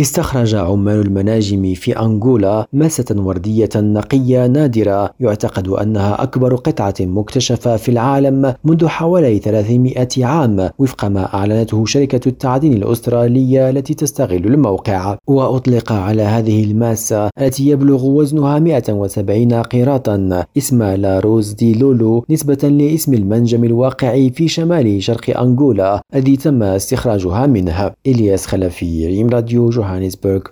استخرج عمال المناجم في أنغولا ماسة وردية نقية نادرة. يعتقد أنها أكبر قطعة مكتشفة في العالم منذ حوالي 300 عام وفق ما أعلنته شركة التعدين الأسترالية التي تستغل الموقع. وأطلق على هذه الماسة التي يبلغ وزنها 170 قيراطا. اسم لاروز دي لولو نسبة لاسم المنجم الواقع في شمال شرق أنغولا الذي تم استخراجها منه. إلياس خلفي ريم راديو Johannesburg.